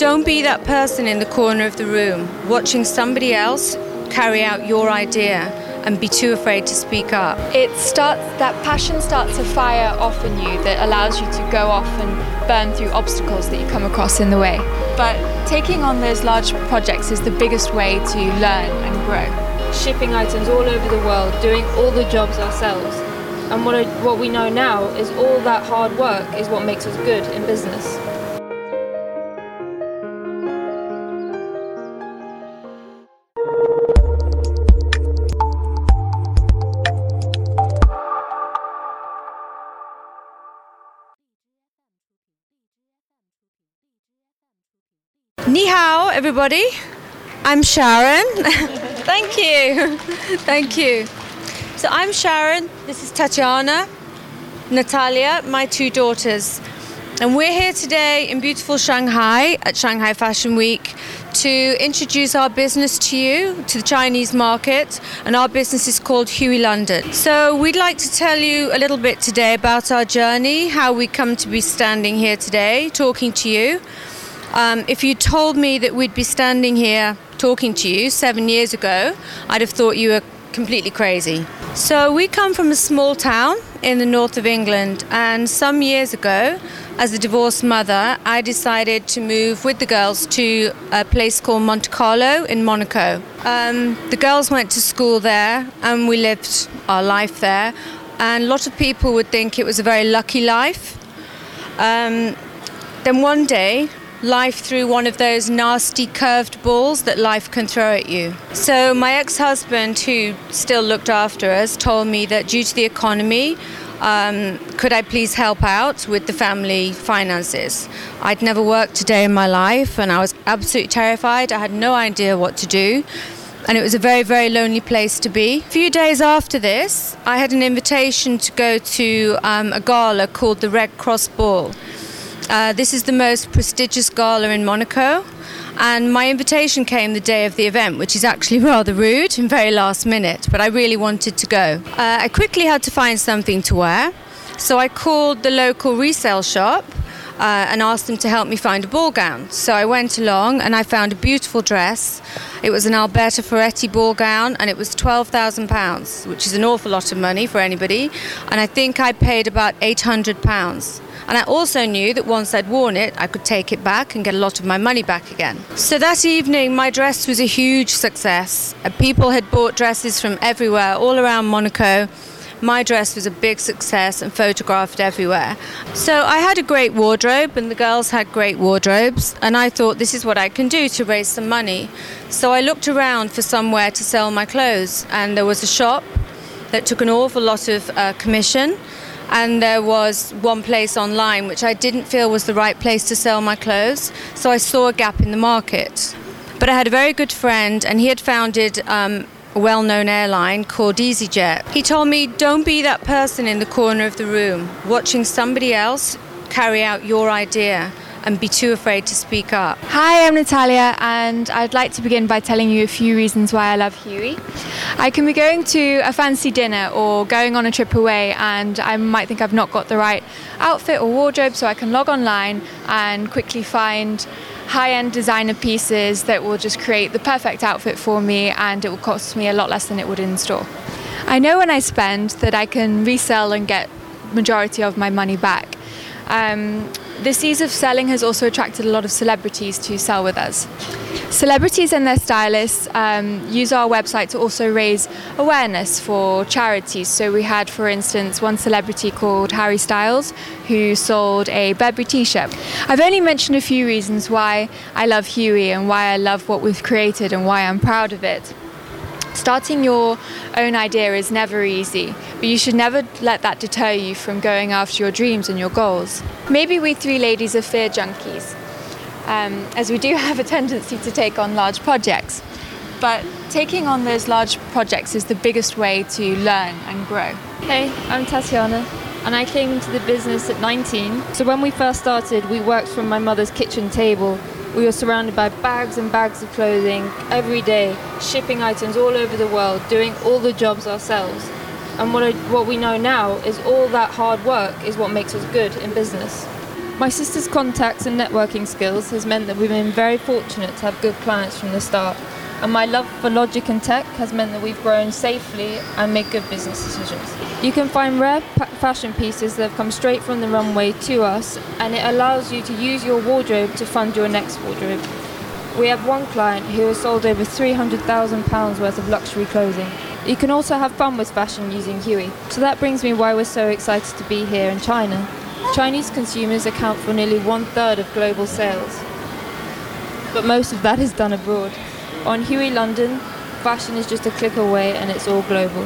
don't be that person in the corner of the room watching somebody else carry out your idea and be too afraid to speak up. It starts that passion starts a fire off in you that allows you to go off and burn through obstacles that you come across in the way. But taking on those large projects is the biggest way to learn and grow. Shipping items all over the world, doing all the jobs ourselves. And what, what we know now is all that hard work is what makes us good in business. Ni hao, everybody. I'm Sharon. Thank you. Thank you. So I'm Sharon. This is Tatiana, Natalia, my two daughters. And we're here today in beautiful Shanghai at Shanghai Fashion Week to introduce our business to you, to the Chinese market. And our business is called HEWI London. So we'd like to tell you a little bit today about our journey, how we come to be standing here today, talking to you. Um, if you told me that we'd be standing here talking to you seven years ago, I'd have thought you were completely crazy. So, we come from a small town in the north of England, and some years ago, as a divorced mother, I decided to move with the girls to a place called Monte Carlo in Monaco. Um, the girls went to school there, and we lived our life there. And a lot of people would think it was a very lucky life. Um, then one day, life threw one of those nasty curved balls that life can throw at you. So, my ex husband, who still looked after us, told me that due to the economy, um, could I please help out with the family finances? I'd never worked a day in my life and I was absolutely terrified. I had no idea what to do. And it was a very, very lonely place to be. A few days after this, I had an invitation to go to um, a gala called the Red Cross Ball. Uh, this is the most prestigious gala in Monaco. And my invitation came the day of the event, which is actually rather rude and very last minute, but I really wanted to go. Uh, I quickly had to find something to wear, so I called the local resale shop uh, and asked them to help me find a ball gown. So I went along and I found a beautiful dress. It was an Alberta Ferretti ball gown and it was £12,000, which is an awful lot of money for anybody. And I think I paid about £800. And I also knew that once I'd worn it, I could take it back and get a lot of my money back again. So that evening, my dress was a huge success. Uh, people had bought dresses from everywhere, all around Monaco. My dress was a big success and photographed everywhere. So I had a great wardrobe, and the girls had great wardrobes. And I thought, this is what I can do to raise some money. So I looked around for somewhere to sell my clothes, and there was a shop that took an awful lot of uh, commission and there was one place online which I didn't feel was the right place to sell my clothes, so I saw a gap in the market. But I had a very good friend, and he had founded um, a well known airline called EasyJet. He told me, Don't be that person in the corner of the room watching somebody else carry out your idea and be too afraid to speak up. Hi, I'm Natalia, and I'd like to begin by telling you a few reasons why I love HEWI. I can be going to a fancy dinner or going on a trip away, and I might think I've not got the right outfit or wardrobe, so I can log online and quickly find high end designer pieces that will just create the perfect outfit for me, and it will cost me a lot less than it would in store. I know when I spend that I can resell and get majority of my money back. Um, this ease of selling has also attracted a lot of celebrities to sell with us. Celebrities and their stylists um, use our website to also raise awareness for charities. So we had, for instance, one celebrity called Harry Styles who sold a Burberry t-shirt. I've only mentioned a few reasons why I love HEWI and why I love what we've created and why I'm proud of it. Starting your own idea is never easy, but you should never let that deter you from going after your dreams and your goals. Maybe we three ladies are fear junkies, um, as we do have a tendency to take on large projects. But taking on those large projects is the biggest way to learn and grow. Hey, I'm Tatiana, and I came to the business at 19. So when we first started, we worked from my mother's kitchen table we were surrounded by bags and bags of clothing every day, shipping items all over the world, doing all the jobs ourselves. And what, I, what we know now is all that hard work is what makes us good in business. My sister's contacts and networking skills has meant that we've been very fortunate to have good clients from the start. And my love for logic and tech has meant that we've grown safely and made good business decisions. You can find rare pa- fashion pieces that have come straight from the runway to us, and it allows you to use your wardrobe to fund your next wardrobe. We have one client who has sold over £300,000 worth of luxury clothing. You can also have fun with fashion using HEWI. So that brings me why we're so excited to be here in China. Chinese consumers account for nearly one third of global sales, but most of that is done abroad. On HEWI London, fashion is just a click away and it's all global.